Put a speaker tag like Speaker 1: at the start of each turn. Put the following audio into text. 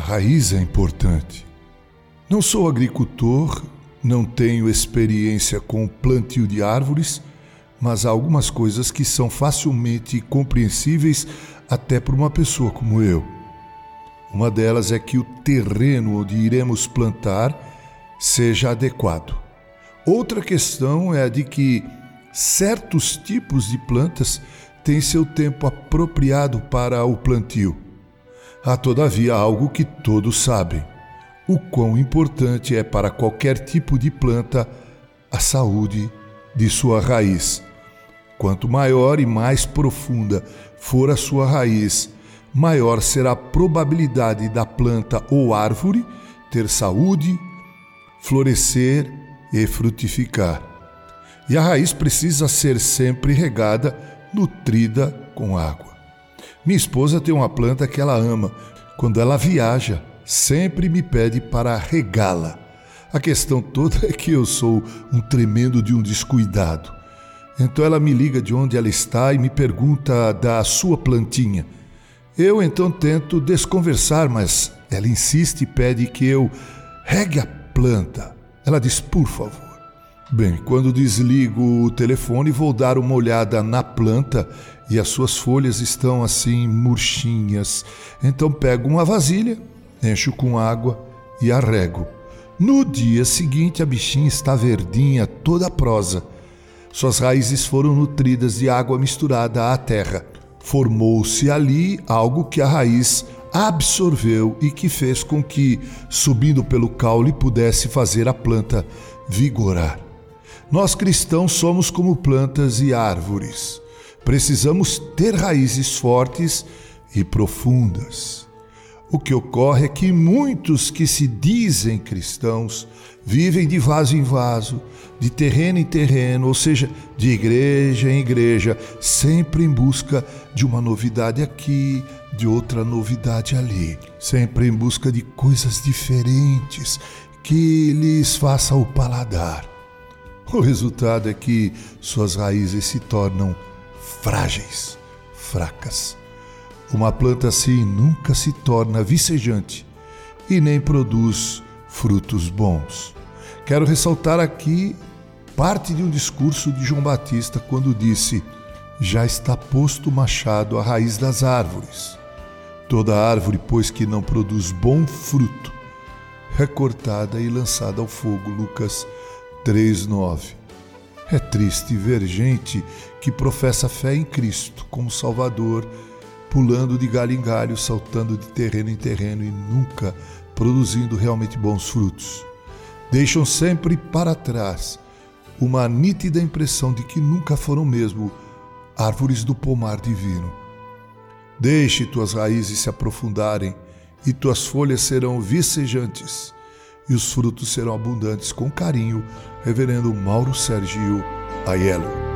Speaker 1: raiz é importante. Não sou agricultor, não tenho experiência com plantio de árvores, mas há algumas coisas que são facilmente compreensíveis até por uma pessoa como eu. Uma delas é que o terreno onde iremos plantar seja adequado. Outra questão é a de que certos tipos de plantas têm seu tempo apropriado para o plantio. Há, todavia, algo que todos sabem: o quão importante é para qualquer tipo de planta a saúde de sua raiz. Quanto maior e mais profunda for a sua raiz, maior será a probabilidade da planta ou árvore ter saúde, florescer e frutificar. E a raiz precisa ser sempre regada, nutrida com água. Minha esposa tem uma planta que ela ama. Quando ela viaja, sempre me pede para regá-la. A questão toda é que eu sou um tremendo de um descuidado. Então ela me liga de onde ela está e me pergunta da sua plantinha. Eu então tento desconversar, mas ela insiste e pede que eu regue a planta. Ela diz: por favor. Bem, quando desligo o telefone, vou dar uma olhada na planta e as suas folhas estão assim murchinhas. Então pego uma vasilha, encho com água e arrego. No dia seguinte, a bichinha está verdinha, toda prosa. Suas raízes foram nutridas de água misturada à terra. Formou-se ali algo que a raiz absorveu e que fez com que, subindo pelo caule, pudesse fazer a planta vigorar. Nós cristãos somos como plantas e árvores. Precisamos ter raízes fortes e profundas. O que ocorre é que muitos que se dizem cristãos vivem de vaso em vaso, de terreno em terreno, ou seja, de igreja em igreja, sempre em busca de uma novidade aqui, de outra novidade ali, sempre em busca de coisas diferentes que lhes faça o paladar. O resultado é que suas raízes se tornam frágeis, fracas uma planta assim nunca se torna vicejante e nem produz frutos bons. Quero ressaltar aqui parte de um discurso de João Batista quando disse: Já está posto o machado à raiz das árvores. Toda árvore, pois que não produz bom fruto, é cortada e lançada ao fogo. Lucas 3:9. É triste ver gente que professa fé em Cristo como Salvador pulando de galho em galho, saltando de terreno em terreno e nunca produzindo realmente bons frutos. Deixam sempre para trás uma nítida impressão de que nunca foram mesmo árvores do pomar divino. Deixe tuas raízes se aprofundarem e tuas folhas serão vicejantes e os frutos serão abundantes. Com carinho, Reverendo Mauro Sergio Aiello.